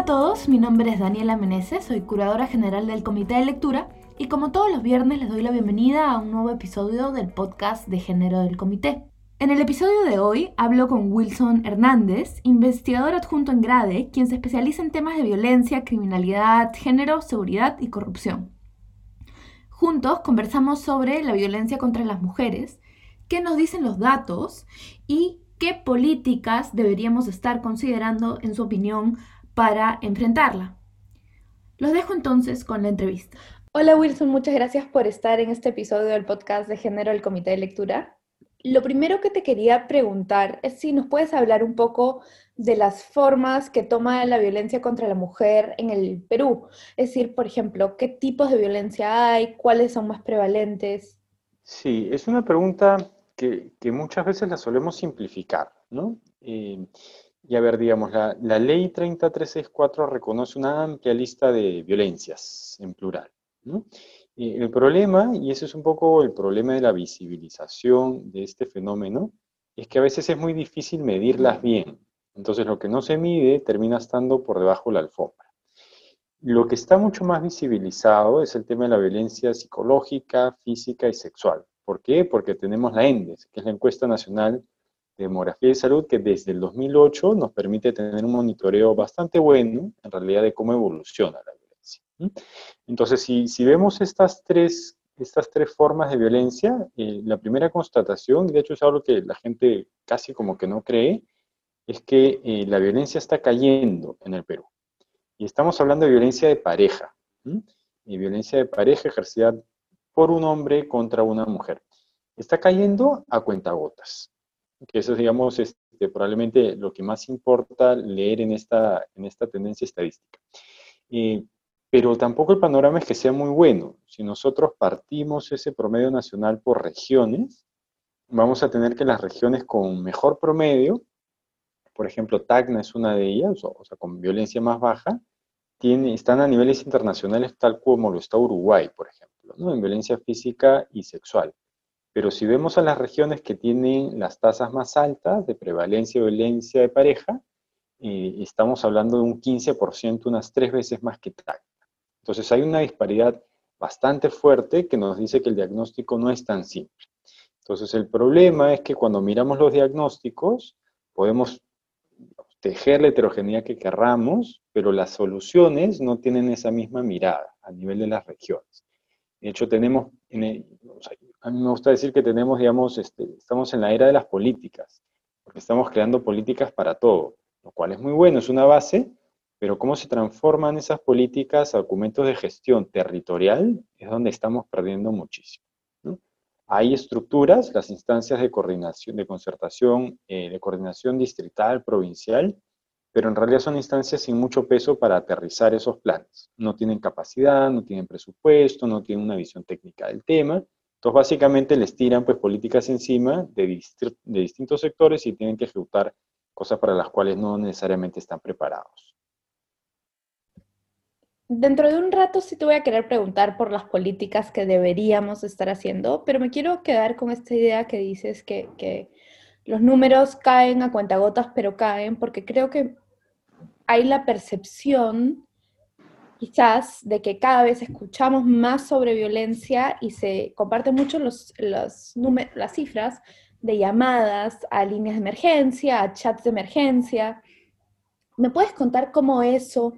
a todos, mi nombre es Daniela Meneses, soy curadora general del Comité de Lectura y como todos los viernes les doy la bienvenida a un nuevo episodio del podcast de género del comité. En el episodio de hoy hablo con Wilson Hernández, investigador adjunto en Grade, quien se especializa en temas de violencia, criminalidad, género, seguridad y corrupción. Juntos conversamos sobre la violencia contra las mujeres, qué nos dicen los datos y qué políticas deberíamos estar considerando, en su opinión, para enfrentarla. Los dejo entonces con la entrevista. Hola Wilson, muchas gracias por estar en este episodio del podcast de género del Comité de Lectura. Lo primero que te quería preguntar es si nos puedes hablar un poco de las formas que toma la violencia contra la mujer en el Perú. Es decir, por ejemplo, ¿qué tipos de violencia hay? ¿Cuáles son más prevalentes? Sí, es una pregunta que, muchas veces la solemos simplificar, ¿no? Eh, y a ver, digamos, la, la ley 30364 reconoce una amplia lista de violencias en plural el problema, y ese es un poco el problema de la visibilización de este fenómeno, es que a veces es muy difícil medirlas bien. Entonces lo que no se mide termina estando por debajo de la alfombra. Lo que está mucho más visibilizado es el tema de la violencia psicológica, física y sexual. ¿Por qué? Porque tenemos la ENDES, que es la encuesta nacional de demografía y salud, que desde el 2008 nos permite tener un monitoreo bastante bueno, en realidad, de cómo evoluciona la entonces, si, vemos estas tres, estas tres formas de violencia, eh, la primera constatación, y de hecho es algo que la gente casi como que no cree, es que eh, la violencia está cayendo en el Perú. Y estamos hablando de violencia de pareja, y violencia de pareja ejercida por un hombre contra una mujer. Está cayendo a cuentagotas, que eso es, digamos, este, probablemente lo que más importa leer en esta, en esta tendencia estadística. Eh, pero tampoco el panorama es que sea muy bueno. Si nosotros partimos ese promedio nacional por regiones, vamos a tener que las regiones con mejor promedio, por ejemplo, Tacna es una de ellas, o, sea, con violencia más baja, tiene, están a niveles internacionales tal como lo está Uruguay, por ejemplo, en violencia física y sexual. Pero si vemos a las regiones que tienen las tasas más altas de prevalencia de violencia de pareja, eh, estamos hablando de un 15%, unas tres veces más que Tacna. Entonces hay una disparidad bastante fuerte que nos dice que el diagnóstico no es tan simple. Entonces el problema es que cuando miramos los diagnósticos podemos tejer la heterogeneidad que querramos, pero las soluciones no tienen esa misma mirada a nivel de las regiones. De hecho, tenemos, a mí me gusta decir que tenemos, digamos, este, estamos en la era de las políticas, porque estamos creando políticas para todo, lo cual es muy bueno, es una base, pero cómo se transforman esas políticas a documentos de gestión territorial es donde estamos perdiendo muchísimo. Hay estructuras, las instancias de coordinación, de concertación, eh, de coordinación distrital, provincial, pero en realidad son instancias sin mucho peso para aterrizar esos planes. No tienen capacidad, no tienen presupuesto, no tienen una visión técnica del tema. Entonces, básicamente les tiran pues, políticas encima de, distintos sectores y tienen que ejecutar cosas para las cuales no necesariamente están preparados. Dentro de un rato sí te voy a querer preguntar por las políticas que deberíamos estar haciendo, pero me quiero quedar con esta idea que dices que, los números caen a cuentagotas, pero caen, porque creo que hay la percepción quizás de que cada vez escuchamos más sobre violencia y se comparten mucho los, los las cifras de llamadas a líneas de emergencia, a chats de emergencia. ¿Me puedes contar cómo eso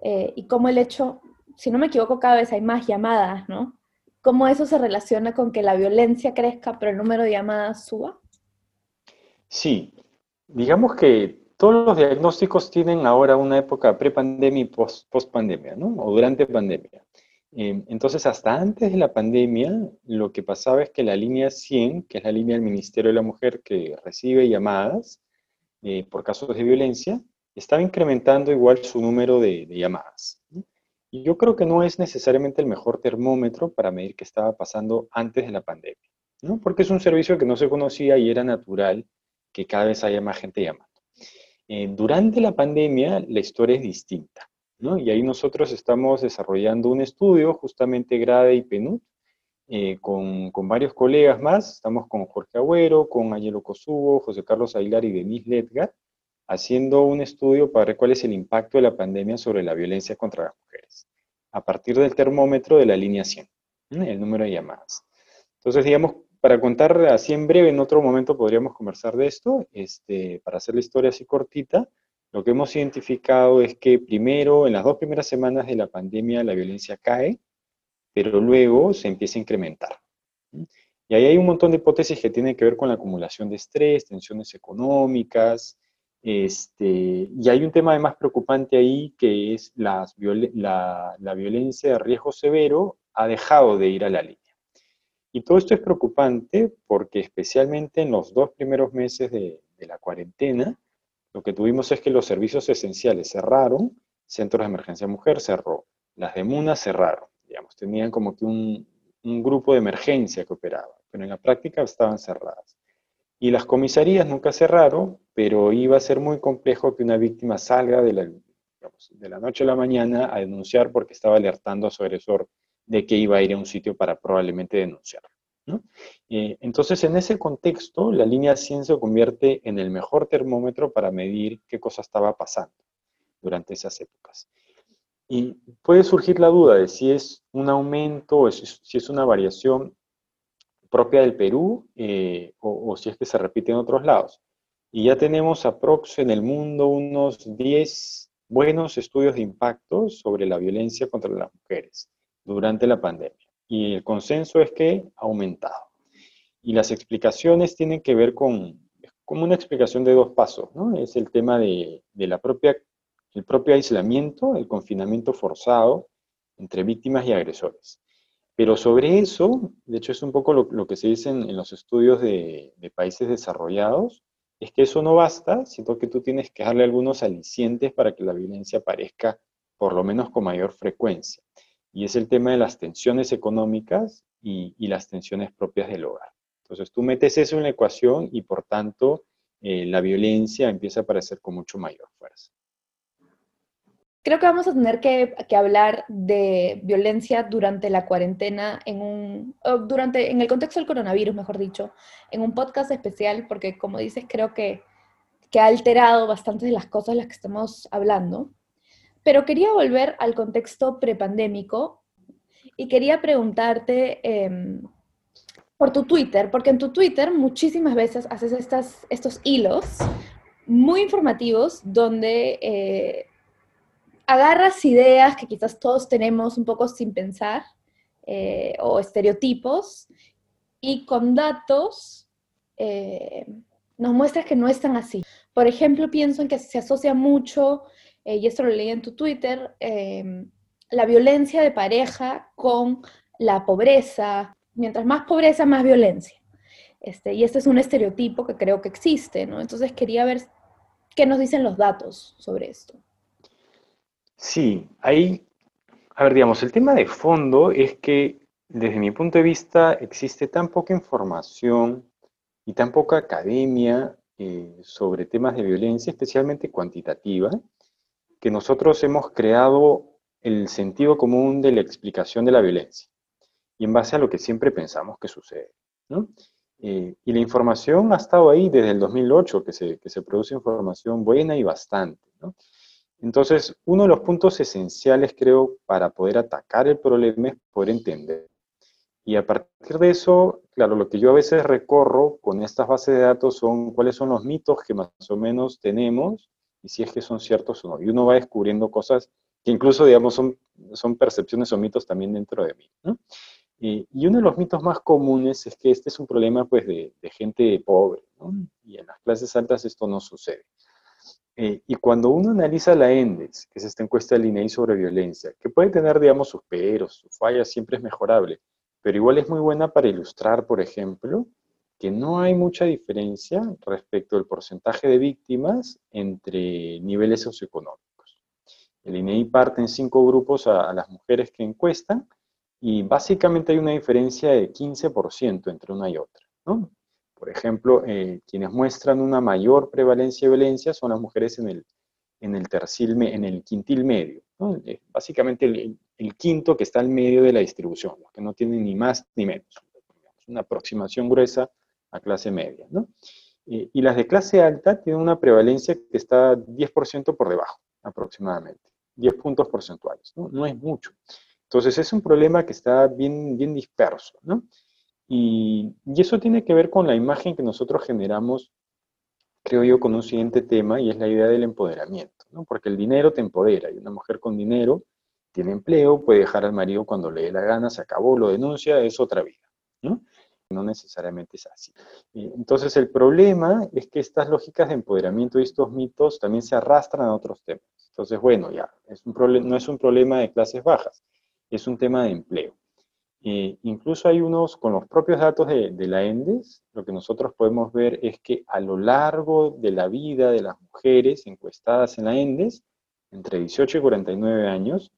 eh, y cómo el hecho, si no me equivoco, cada vez hay más llamadas, ¿no? ¿Cómo eso se relaciona con que la violencia crezca pero el número de llamadas suba? Sí, digamos que todos los diagnósticos tienen ahora una época pre-pandemia y post-pandemia, ¿no? O durante pandemia. Eh, entonces, hasta antes de la pandemia, lo que pasaba es que la línea 100, que es la línea del Ministerio de la Mujer que recibe llamadas eh, por casos de violencia, estaba incrementando igual su número de, llamadas. Y yo creo que no es necesariamente el mejor termómetro para medir qué estaba pasando antes de la pandemia, ¿no? porque es un servicio que no se conocía y era natural que cada vez haya más gente llamando. Eh, durante la pandemia la historia es distinta, ¿no? y ahí nosotros estamos desarrollando un estudio, justamente Grade y PNUD, eh, con, con, varios colegas más, estamos con Jorge Agüero, con Ayelo Cosubo, José Carlos Aguilar y Denise Ledgar, haciendo un estudio para ver cuál es el impacto de la pandemia sobre la violencia contra las mujeres, a partir del termómetro de la línea 100, el número de llamadas. Entonces, digamos, para contar así en breve, en otro momento podríamos conversar de esto, este, para hacer la historia así cortita, lo que hemos identificado es que primero, en las dos primeras semanas de la pandemia, la violencia cae, pero luego se empieza a incrementar. Y ahí hay un montón de hipótesis que tienen que ver con la acumulación de estrés, tensiones económicas, este, y hay un tema además preocupante ahí que es la, la violencia de riesgo severo ha dejado de ir a la línea. Y todo esto es preocupante porque especialmente en los dos primeros meses de, la cuarentena, lo que tuvimos es que los servicios esenciales cerraron, centros de emergencia mujer cerró, las de MUNA cerraron, digamos, tenían como que un, grupo de emergencia que operaba, pero en la práctica estaban cerradas. Y las comisarías nunca cerraron, pero iba a ser muy complejo que una víctima salga de la, de la noche a la mañana a denunciar porque estaba alertando a su agresor de que iba a ir a un sitio para probablemente denunciar. Eh, entonces, en ese contexto, la línea 100 se convierte en el mejor termómetro para medir qué cosa estaba pasando durante esas épocas. Y puede surgir la duda de si es un aumento o si es una variación propia del Perú eh, o, si es que se repite en otros lados. Y ya tenemos aprox en el mundo unos 10 buenos estudios de impacto sobre la violencia contra las mujeres durante la pandemia. Y el consenso es que ha aumentado. Y las explicaciones tienen que ver con, como una explicación de dos pasos, ¿no? Es el tema de, de la propia, el propio aislamiento, el confinamiento forzado entre víctimas y agresores. Pero sobre eso, de hecho es un poco lo, que se dice en, los estudios de, de, países desarrollados, es que eso no basta, sino que tú tienes que darle algunos alicientes para que la violencia aparezca por lo menos con mayor frecuencia y es el tema de las tensiones económicas y, las tensiones propias del hogar. Entonces tú metes eso en la ecuación y por tanto eh, la violencia empieza a aparecer con mucho mayor fuerza. Creo que vamos a tener que, hablar de violencia durante la cuarentena, en un, durante, en el contexto del coronavirus, mejor dicho, en un podcast especial, porque como dices, creo que, que ha alterado bastante de las cosas de las que estamos hablando. Pero quería volver al contexto prepandémico y quería preguntarte em, por tu Twitter, porque en tu Twitter muchísimas veces haces estos hilos muy informativos donde eh, agarras ideas que quizás todos tenemos un poco sin pensar eh, o estereotipos y con datos eh, nos muestras que no están así. Por ejemplo, pienso en que se asocia mucho eh, y esto lo leí en tu Twitter, em, la violencia de pareja con la pobreza. Mientras más pobreza, más violencia. Este, y este es un estereotipo que creo que existe, ¿no? Entonces quería ver qué nos dicen los datos sobre esto. Sí, ahí, a ver, digamos, el tema de fondo es que desde mi punto de vista existe tan poca información y tan poca academia eh, sobre temas de violencia, especialmente cuantitativa, que nosotros hemos creado el sentido común de la explicación de la violencia y en base a lo que siempre pensamos que sucede. Eh, y la información ha estado ahí desde el 2008, que se, que se produce información buena y bastante. Entonces, uno de los puntos esenciales, creo, para poder atacar el problema es poder entender. Y a partir de eso, claro, lo que yo a veces recorro con estas bases de datos son cuáles son los mitos que más o menos tenemos y si es que son ciertos o no. Y uno va descubriendo cosas que incluso, digamos, son, son percepciones o mitos también dentro de mí. Y, uno de los mitos más comunes es que este es un problema pues, de, gente pobre, y en las clases altas esto no sucede. Eh, y cuando uno analiza la ENDEX, que es esta encuesta del INEI sobre violencia, que puede tener, digamos, sus peros, sus fallas, siempre es mejorable, pero igual es muy buena para ilustrar, por ejemplo, que no hay mucha diferencia respecto al porcentaje de víctimas entre niveles socioeconómicos. El INEI parte en cinco grupos a, las mujeres que encuestan y básicamente hay una diferencia de 15% entre una y otra. Por ejemplo, eh, quienes muestran una mayor prevalencia de violencia son las mujeres en el, en el, tercil, en el quintil medio. Eh, básicamente el, el, quinto que está al medio de la distribución, los que no tienen ni más ni menos. Una aproximación gruesa a clase media. ¿no? Y las de clase alta tienen una prevalencia que está 10% por debajo, aproximadamente, 10 puntos porcentuales, ¿no? no es mucho. Entonces es un problema que está bien, bien disperso, ¿no? Y, y, eso tiene que ver con la imagen que nosotros generamos, creo yo, con un siguiente tema, y es la idea del empoderamiento, ¿no? Porque el dinero te empodera, y una mujer con dinero tiene empleo, puede dejar al marido cuando le dé la gana, se acabó, lo denuncia, es otra vida, ¿no? No necesariamente es así. Entonces el problema es que estas lógicas de empoderamiento y estos mitos también se arrastran a otros temas. Entonces, bueno, ya, no es un problema de clases bajas, es un tema de empleo. incluso hay unos, con los propios datos de, de, la ENDES, lo que nosotros podemos ver es que a lo largo de la vida de las mujeres encuestadas en la ENDES, entre 18 y 49 años,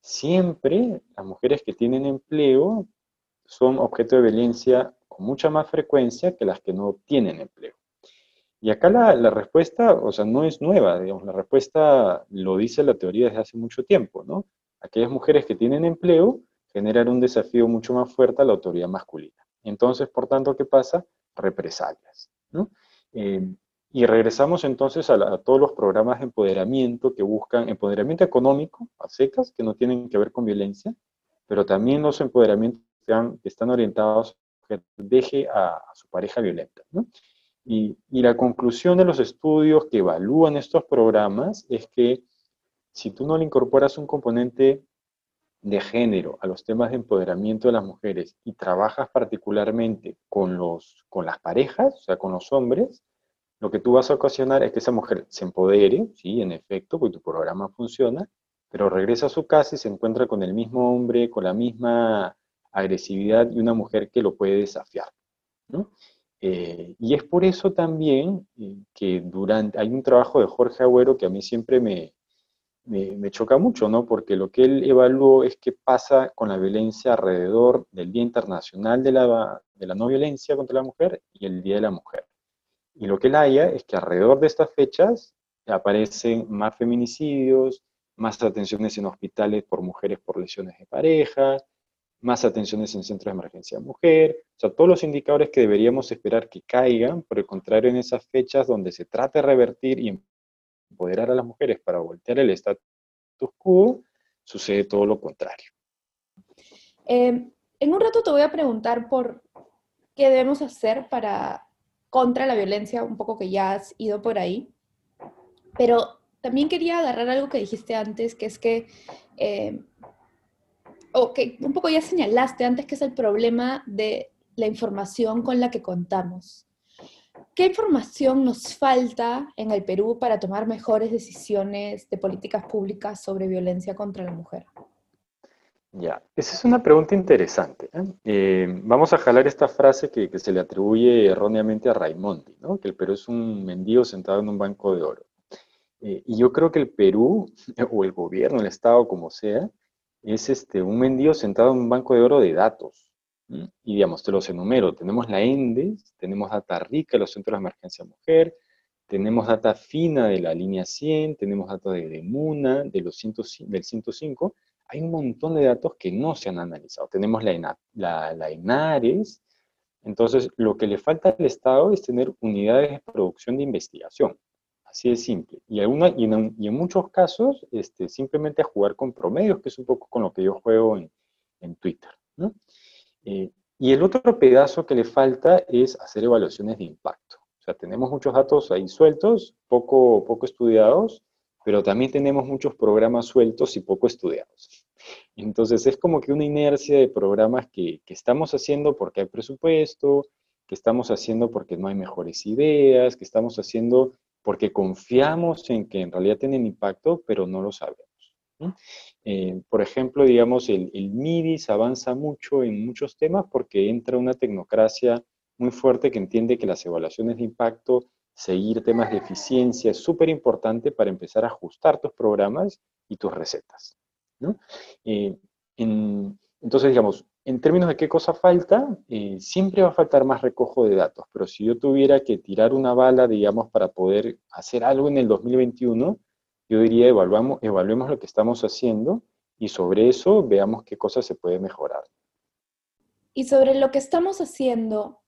siempre las mujeres que tienen empleo son objeto de violencia mucha más frecuencia que las que no tienen empleo. Y acá la, respuesta, o sea, no es nueva, digamos, la respuesta lo dice la teoría desde hace mucho tiempo, ¿no? Aquellas mujeres que tienen empleo generan un desafío mucho más fuerte a la autoridad masculina. Entonces, por tanto, ¿qué pasa? Represalias, ¿no? Eh, y regresamos entonces a, a, todos los programas de empoderamiento que buscan empoderamiento económico, a secas, que no tienen que ver con violencia, pero también los empoderamientos que están orientados que deje a, su pareja violenta. Y, la conclusión de los estudios que evalúan estos programas es que si tú no le incorporas un componente de género a los temas de empoderamiento de las mujeres y trabajas particularmente con, los, con las parejas, o sea, con los hombres, lo que tú vas a ocasionar es que esa mujer se empodere, sí, en efecto, porque tu programa funciona, pero regresa a su casa y se encuentra con el mismo hombre, con la misma agresividad y una mujer que lo puede desafiar. Eh, y es por eso también eh, que durante, hay un trabajo de Jorge Agüero que a mí siempre me, me, choca mucho, ¿no? porque lo que él evaluó es qué pasa con la violencia alrededor del Día Internacional de la, de la No Violencia contra la Mujer y el Día de la Mujer. Y lo que él haya es que alrededor de estas fechas aparecen más feminicidios, más atenciones en hospitales por mujeres por lesiones de pareja, más atenciones en centros de emergencia mujer, o sea, todos los indicadores que deberíamos esperar que caigan, por el contrario, en esas fechas donde se trata de revertir y empoderar a las mujeres para voltear el status quo, sucede todo lo contrario. Em, en un rato te voy a preguntar por qué debemos hacer para contra la violencia, un poco que ya has ido por ahí, pero también quería agarrar algo que dijiste antes, que es que eh, o que un poco ya señalaste antes, que es el problema de la información con la que contamos. ¿Qué información nos falta en el Perú para tomar mejores decisiones de políticas públicas sobre violencia contra la mujer? Ya, esa es una pregunta interesante. ¿eh? Eh, vamos a jalar esta frase que, se le atribuye erróneamente a Raimondi, que el Perú es un mendigo sentado en un banco de oro. Eh, y yo creo que el Perú, o el gobierno, el Estado, como sea, es este, un mendigo sentado en un banco de oro de datos. Y digamos, te los enumero. Tenemos la ENDES, tenemos data rica los centros de emergencia mujer, tenemos data fina de la línea 100, tenemos datos de, MUNA, de los del 105. Hay un montón de datos que no se han analizado. Tenemos la, la, la ENARES. Entonces, lo que le falta al Estado es tener unidades de producción de investigación. Así de simple. Y, alguna, y, en, y, en, muchos casos, este, simplemente a jugar con promedios, que es un poco con lo que yo juego en, en Twitter. ¿no? Eh, y el otro pedazo que le falta es hacer evaluaciones de impacto. O sea, tenemos muchos datos ahí sueltos, poco, poco estudiados, pero también tenemos muchos programas sueltos y poco estudiados. Entonces es como que una inercia de programas que, que estamos haciendo porque hay presupuesto, que estamos haciendo porque no hay mejores ideas, que estamos haciendo porque confiamos en que en realidad tienen impacto, pero no lo sabemos. Eh, por ejemplo, digamos, el, el, MIDIS avanza mucho en muchos temas porque entra una tecnocracia muy fuerte que entiende que las evaluaciones de impacto, seguir temas de eficiencia es súper importante para empezar a ajustar tus programas y tus recetas. Eh, entonces, digamos, en términos de qué cosa falta, eh, siempre va a faltar más recojo de datos, pero si yo tuviera que tirar una bala, digamos, para poder hacer algo en el 2021, yo diría, evaluamos, evaluemos lo que estamos haciendo y sobre eso veamos qué cosas se puede mejorar. Y sobre lo que estamos haciendo,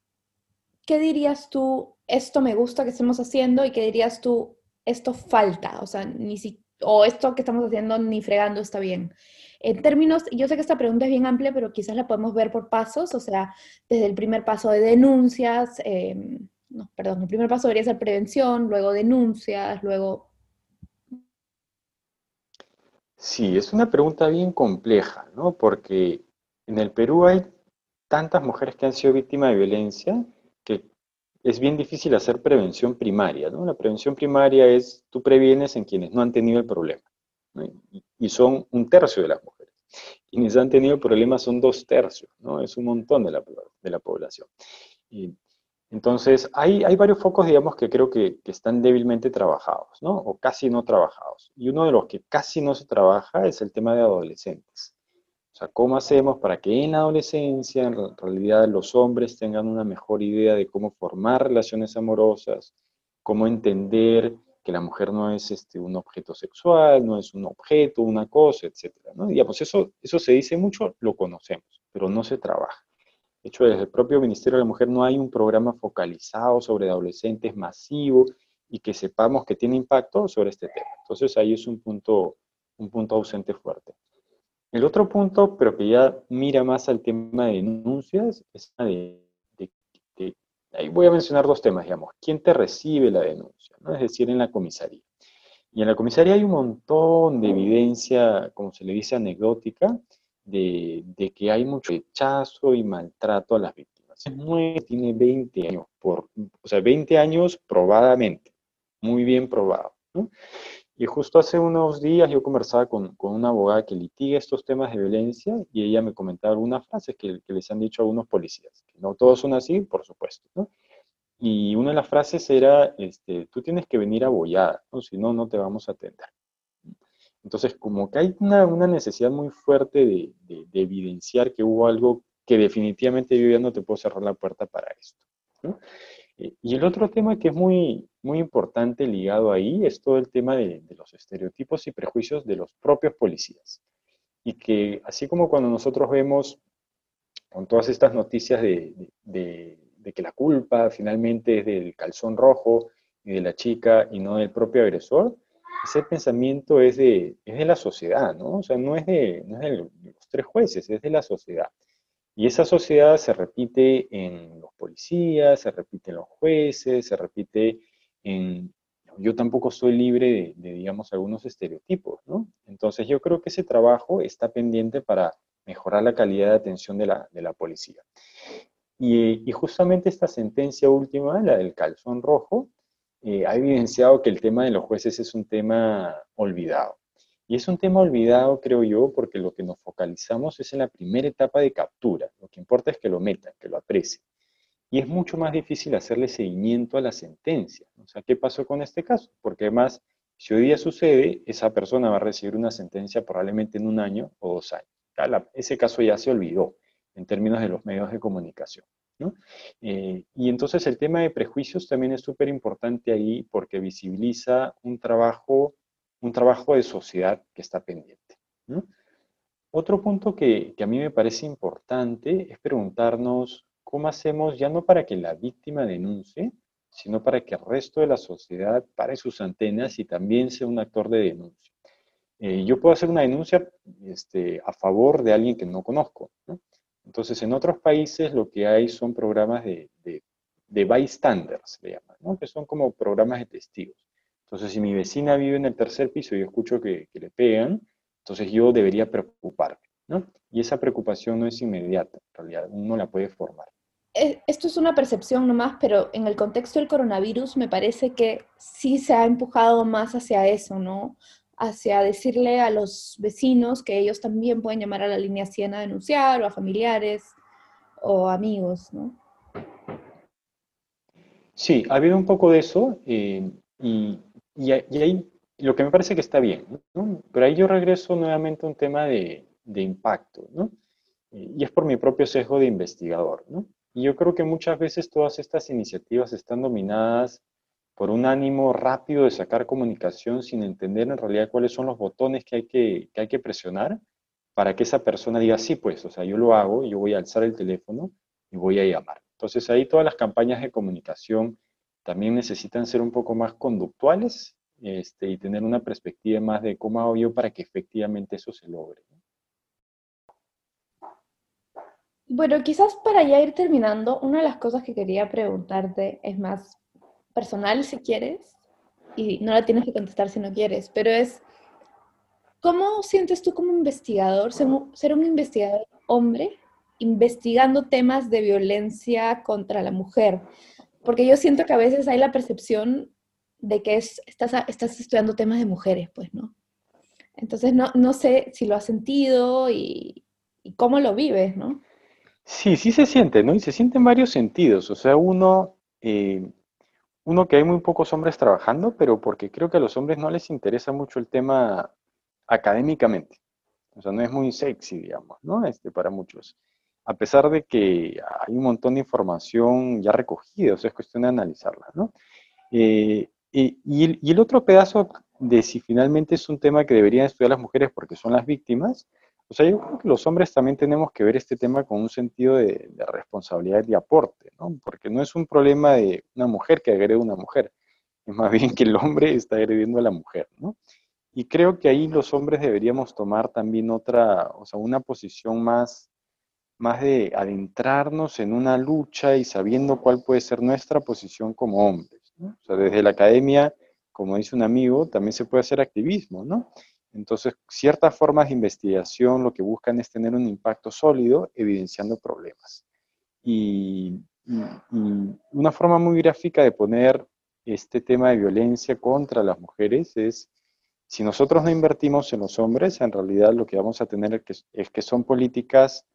¿qué dirías tú, esto me gusta que estemos haciendo y qué dirías tú, esto falta? O sea, ni si, o esto que estamos haciendo ni fregando está bien. En términos, yo sé que esta pregunta es bien amplia, pero quizás la podemos ver por pasos, o sea, desde el primer paso de denuncias, em, no, perdón, el primer paso debería ser prevención, luego denuncias, luego... Sí, es una pregunta bien compleja, ¿no? Porque en el Perú hay tantas mujeres que han sido víctimas de violencia que es bien difícil hacer prevención primaria, ¿no? La prevención primaria es, tú previenes en quienes no han tenido el problema, y, son un tercio de las mujeres. Quienes han tenido problemas son dos tercios, ¿no? Es un montón de la, de la población. Y, entonces, hay, hay, varios focos, digamos, que creo que, que, están débilmente trabajados, ¿no? O casi no trabajados. Y uno de los que casi no se trabaja es el tema de adolescentes. O sea, ¿cómo hacemos para que en la adolescencia, en realidad, los hombres tengan una mejor idea de cómo formar relaciones amorosas, cómo entender que la mujer no es este, un objeto sexual, no es un objeto, una cosa, etcétera, ¿no? Digamos, eso, eso se dice mucho, lo conocemos, pero no se trabaja. De hecho, desde el propio Ministerio de la Mujer no hay un programa focalizado sobre adolescentes masivo y que sepamos que tiene impacto sobre este tema. Entonces ahí es un punto, un punto ausente fuerte. El otro punto, pero que ya mira más al tema de denuncias, es de, ahí voy a mencionar dos temas, digamos. ¿Quién te recibe la denuncia? Es decir, en la comisaría. Y en la comisaría hay un montón de evidencia, como se le dice, anecdótica, de, que hay mucho rechazo y maltrato a las víctimas. tiene 20 años, o sea, 20 años probadamente, muy bien probado. Y justo hace unos días yo conversaba con, con, una abogada que litiga estos temas de violencia y ella me comentaba algunas frases que, que, les han dicho algunos policías. no todos son así, por supuesto. Y una de las frases era, este, tú tienes que venir abollada, ¿no? si no, no te vamos a atender. Entonces, como que hay una, una necesidad muy fuerte de, de, de, evidenciar que hubo algo que definitivamente yo no te puedo cerrar la puerta para esto. Eh, y el otro tema que es muy, muy importante ligado ahí es todo el tema de, los estereotipos y prejuicios de los propios policías. Y que así como cuando nosotros vemos con todas estas noticias de, que la culpa finalmente es del calzón rojo y de la chica y no del propio agresor, ese pensamiento es de, es de la sociedad, ¿no? O sea, no es, de, no es de los tres jueces, es de la sociedad. Y esa sociedad se repite en los policías, se repite en los jueces, se repite en... Yo tampoco soy libre de, digamos, algunos estereotipos, ¿no? Entonces yo creo que ese trabajo está pendiente para mejorar la calidad de atención de la, de la policía. Y, justamente esta sentencia última, la del calzón rojo, eh, ha evidenciado que el tema de los jueces es un tema olvidado. Y es un tema olvidado, creo yo, porque lo que nos focalizamos es en la primera etapa de captura. Lo que importa es que lo metan, que lo aprecien. Y es mucho más difícil hacerle seguimiento a la sentencia. O sea, ¿qué pasó con este caso? Porque además, si hoy día sucede, esa persona va a recibir una sentencia probablemente en un año o dos años. ese caso ya se olvidó en términos de los medios de comunicación. Eh, y entonces el tema de prejuicios también es súper importante ahí porque visibiliza un trabajo un trabajo de sociedad que está pendiente. Otro punto que, a mí me parece importante es preguntarnos cómo hacemos, ya no para que la víctima denuncie, sino para que el resto de la sociedad pare sus antenas y también sea un actor de denuncia. Eh, yo puedo hacer una denuncia este, a favor de alguien que no conozco. Entonces, en otros países lo que hay son programas de, de, de bystanders, le llaman, que son como programas de testigos. Entonces, si mi vecina vive en el tercer piso y yo escucho que, le pegan, entonces yo debería preocuparme, ¿no? Y esa preocupación no es inmediata, en realidad, uno la puede formar. Eh, esto es una percepción nomás, pero en el contexto del coronavirus me parece que sí se ha empujado más hacia eso, ¿no? Hacia decirle a los vecinos que ellos también pueden llamar a la línea 100 a denunciar, o a familiares, o amigos, ¿no? Sí, ha habido un poco de eso, eh, y y, ahí lo que me parece que está bien, pero ahí yo regreso nuevamente a un tema de, impacto, ¿no? y es por mi propio sesgo de investigador. Y yo creo que muchas veces todas estas iniciativas están dominadas por un ánimo rápido de sacar comunicación sin entender en realidad cuáles son los botones que hay que, que hay que presionar para que esa persona diga, sí, pues, o sea, yo lo hago, yo voy a alzar el teléfono y voy a llamar. Entonces ahí todas las campañas de comunicación también necesitan ser un poco más conductuales este, y tener una perspectiva más de cómo hago yo para que efectivamente eso se logre. Bueno, quizás para ya ir terminando, una de las cosas que quería preguntarte es más personal si quieres, y no la tienes que contestar si no quieres, pero es, ¿cómo sientes tú como investigador, ser un investigador hombre, investigando temas de violencia contra la mujer? Porque yo siento que a veces hay la percepción de que es, estás, estás estudiando temas de mujeres, pues, ¿no? Entonces, no, no sé si lo has sentido y, cómo lo vives, ¿no? Sí, sí se siente, ¿no? Y se siente en varios sentidos. O sea, uno, eh, uno que hay muy pocos hombres trabajando, pero porque creo que a los hombres no les interesa mucho el tema académicamente. O sea, no es muy sexy, digamos, ¿no? Este, para muchos. A pesar de que hay un montón de información ya recogida, o sea, es cuestión de analizarla, ¿no? Eh, y, el otro pedazo de si finalmente es un tema que deberían estudiar las mujeres porque son las víctimas, o sea, yo creo que los hombres también tenemos que ver este tema con un sentido de, responsabilidad y aporte, ¿no? Porque no es un problema de una mujer que agrede a una mujer, es más bien que el hombre está agrediendo a la mujer, ¿no? Y creo que ahí los hombres deberíamos tomar también otra, o sea, una posición más, más de adentrarnos en una lucha y sabiendo cuál puede ser nuestra posición como hombres, ¿no? O sea, desde la academia, como dice un amigo, también se puede hacer activismo, ¿no? Entonces, ciertas formas de investigación lo que buscan es tener un impacto sólido evidenciando problemas. Y, una forma muy gráfica de poner este tema de violencia contra las mujeres es, si nosotros no invertimos en los hombres, en realidad lo que vamos a tener es que, son políticas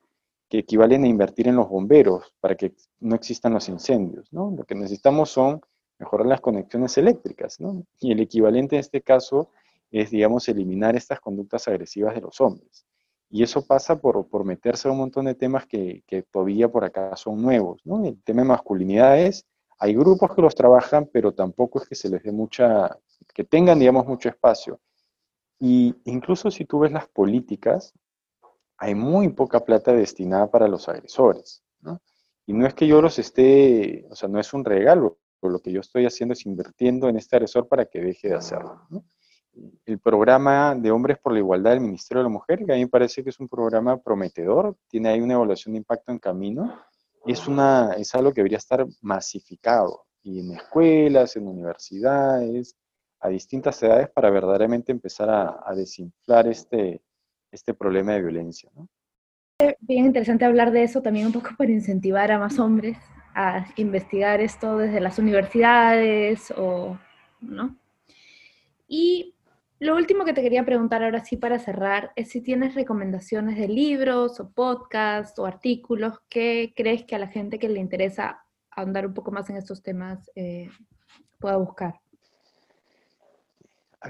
que equivalen a invertir en los bomberos para que no existan los incendios. ¿no? Lo que necesitamos son mejorar las conexiones eléctricas. ¿no? Y el equivalente en este caso es, digamos, eliminar estas conductas agresivas de los hombres. Y eso pasa por, por meterse a un montón de temas que, que, todavía por acá son nuevos, ¿no? El tema de masculinidad es, hay grupos que los trabajan, pero tampoco es que se les dé mucha, que tengan, digamos, mucho espacio. Y incluso si tú ves las políticas, hay muy poca plata destinada para los agresores, ¿no? Y no es que yo los esté, o sea, no es un regalo, lo que yo estoy haciendo es invirtiendo en este agresor para que deje de hacerlo, ¿no? el programa de Hombres por la Igualdad del Ministerio de la Mujer, que a mí me parece que es un programa prometedor, tiene ahí una evaluación de impacto en camino, es, una, es algo que debería estar masificado, y en escuelas, en universidades, a distintas edades, para verdaderamente empezar a, desinflar este, este problema de violencia. Bien interesante hablar de eso también un poco para incentivar a más hombres a investigar esto desde las universidades o, ¿no? Y lo último que te quería preguntar ahora sí para cerrar es si tienes recomendaciones de libros o podcasts o artículos que crees que a la gente que le interesa ahondar un poco más en estos temas eh, pueda buscar.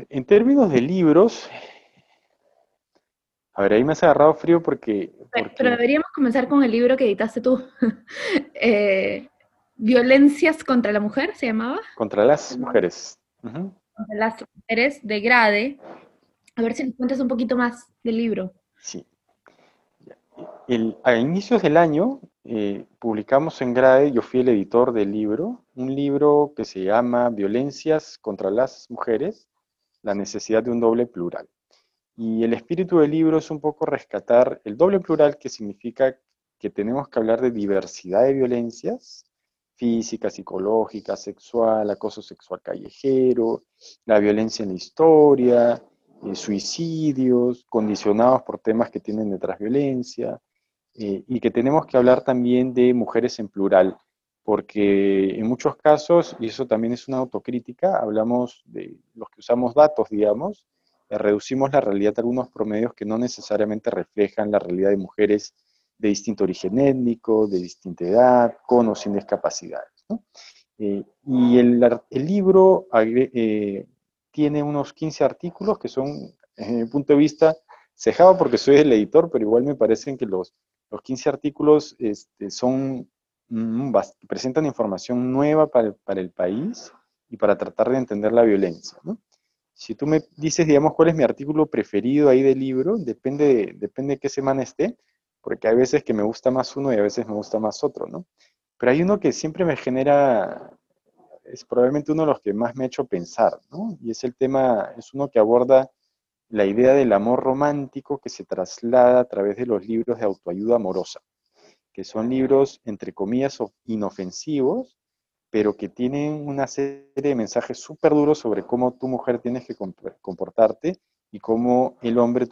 En términos de libros, a ver, ahí me has agarrado frío porque, Pero, deberíamos comenzar con el libro que editaste tú. Eh, Violencias contra la mujer, ¿se llamaba? Contra las mujeres de las mujeres de Grade. A ver si nos cuentas un poquito más del libro. Sí. a inicios del año eh, publicamos en Grade, yo fui el editor del libro, un libro que se llama Violencias contra las mujeres, la necesidad de un doble plural. Y el espíritu del libro es un poco rescatar el doble plural que significa que tenemos que hablar de diversidad de violencias, física, psicológica, sexual, acoso sexual callejero, la violencia en la historia, eh, suicidios condicionados por temas que tienen detrás violencia, eh, y que tenemos que hablar también de mujeres en plural, porque en muchos casos, y eso también es una autocrítica, hablamos de los que usamos datos, digamos, reducimos la realidad a algunos promedios que no necesariamente reflejan la realidad de mujeres de distinto origen étnico, de distinta edad, con o sin discapacidades. Eh, y el, libro eh, tiene unos 15 artículos que son, desde mi punto de vista, cejado porque soy el editor, pero igual me parecen que los, los 15 artículos este, son, mm, presentan información nueva para, el país y para tratar de entender la violencia. Si tú me dices, digamos, cuál es mi artículo preferido ahí del libro, depende de, depende de qué semana esté, porque hay veces que me gusta más uno y a veces me gusta más otro, ¿no? Pero hay uno que siempre me genera, es probablemente uno de los que más me ha hecho pensar, ¿no? Y es el tema, es uno que aborda la idea del amor romántico que se traslada a través de los libros de autoayuda amorosa, que son libros, entre comillas, inofensivos, pero que tienen una serie de mensajes súper duros sobre cómo tu mujer tienes que comportarte y cómo el hombre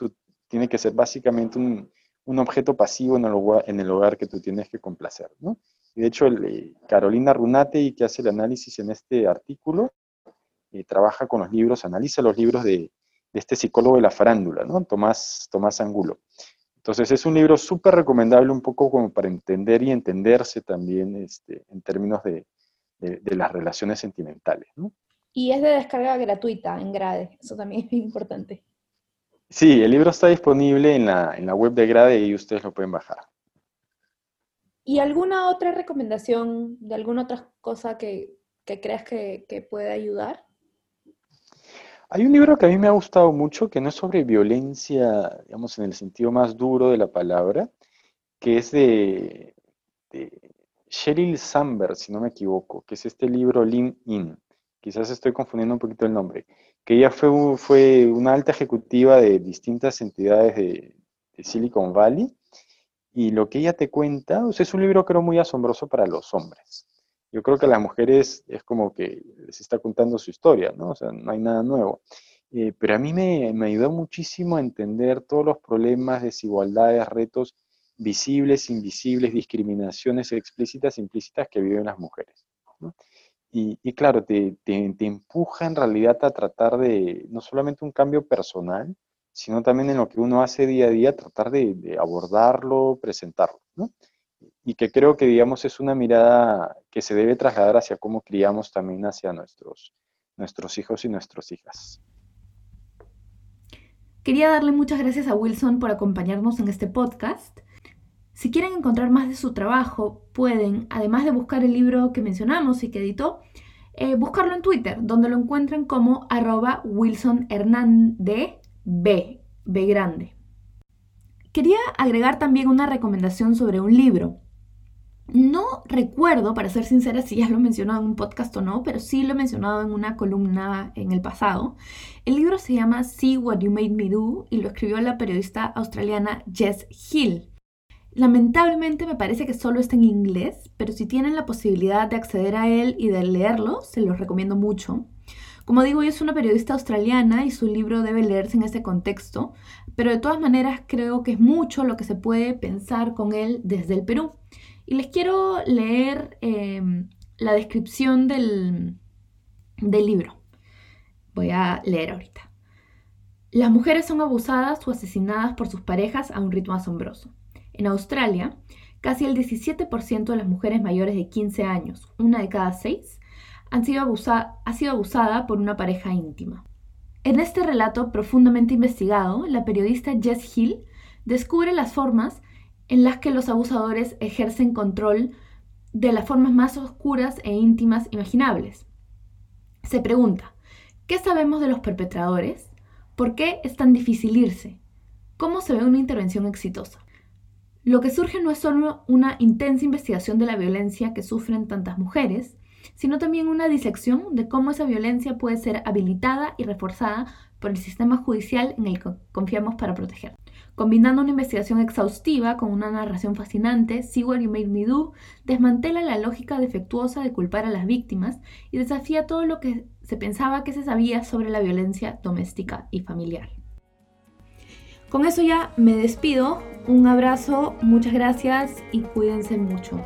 tiene que ser básicamente un, un objeto pasivo en el, hogar, en el hogar que tú tienes que complacer. ¿no? Y de hecho, eh, Carolina Runate, que hace el análisis en este artículo, eh, trabaja con los libros, analiza los libros de, de, este psicólogo de la farándula, ¿no? Tomás, Tomás Angulo. Entonces es un libro súper recomendable un poco como para entender y entenderse también este, en términos de, de, las relaciones sentimentales. ¿no? Y es de descarga gratuita en Grade, eso también es importante. Sí, el libro está disponible en la, en la web de Grade y ustedes lo pueden bajar. ¿Y alguna otra recomendación de alguna otra cosa que, que creas que, que puede ayudar? Hay un libro que a mí me ha gustado mucho, que no es sobre violencia, digamos, en el sentido más duro de la palabra, que es de, de Sheryl Sandberg, si no me equivoco, que es este libro Lean In. Quizás estoy confundiendo un poquito el nombre que ella fue, fue una alta ejecutiva de distintas entidades de, Silicon Valley, y lo que ella te cuenta, o sea, es un libro creo muy asombroso para los hombres. Yo creo que a las mujeres es como que les está contando su historia, ¿no? O sea, no hay nada nuevo. Eh, pero a mí me, me, ayudó muchísimo a entender todos los problemas, desigualdades, retos visibles, invisibles, discriminaciones explícitas implícitas que viven las mujeres. Y, claro, te, empuja en realidad a tratar de, no solamente un cambio personal, sino también en lo que uno hace día a día, tratar de, abordarlo, presentarlo. Y que creo que, digamos, es una mirada que se debe trasladar hacia cómo criamos también hacia nuestros, nuestros hijos y nuestras hijas. Quería darle muchas gracias a Wilson por acompañarnos en este podcast. Si quieren encontrar más de su trabajo, pueden, además de buscar el libro que mencionamos y que editó, eh, buscarlo en Twitter, donde lo encuentran como arroba Wilson Hernández B, B grande. Quería agregar también una recomendación sobre un libro. No recuerdo, para ser sincera, si ya lo he mencionado en un podcast o no, pero sí lo he mencionado en una columna en el pasado. El libro se llama See What You Made Me Do y lo escribió la periodista australiana Jess Hill. Lamentablemente me parece que solo está en inglés, pero si tienen la posibilidad de acceder a él y de leerlo, se los recomiendo mucho. Como digo, yo es una periodista australiana y su libro debe leerse en ese contexto, pero de todas maneras creo que es mucho lo que se puede pensar con él desde el Perú. Y les quiero leer em, la descripción del, del libro. Voy a leer ahorita. Las mujeres son abusadas o asesinadas por sus parejas a un ritmo asombroso. En Australia, casi el 17% de las mujeres mayores de 15 años, una de cada seis, han sido ha sido abusada por una pareja íntima. En este relato profundamente investigado, la periodista Jess Hill descubre las formas en las que los abusadores ejercen control de las formas más oscuras e íntimas imaginables. Se pregunta, ¿qué sabemos de los perpetradores? ¿Por qué es tan difícil irse? ¿Cómo se ve una intervención exitosa? Lo que surge no es solo una intensa investigación de la violencia que sufren tantas mujeres, sino también una disección de cómo esa violencia puede ser habilitada y reforzada por el sistema judicial en el que confiamos para proteger. Combinando una investigación exhaustiva con una narración fascinante, See What You Made Me Do desmantela la lógica defectuosa de culpar a las víctimas y desafía todo lo que se pensaba que se sabía sobre la violencia doméstica y familiar. Con eso ya me despido. Un abrazo, muchas gracias y cuídense mucho.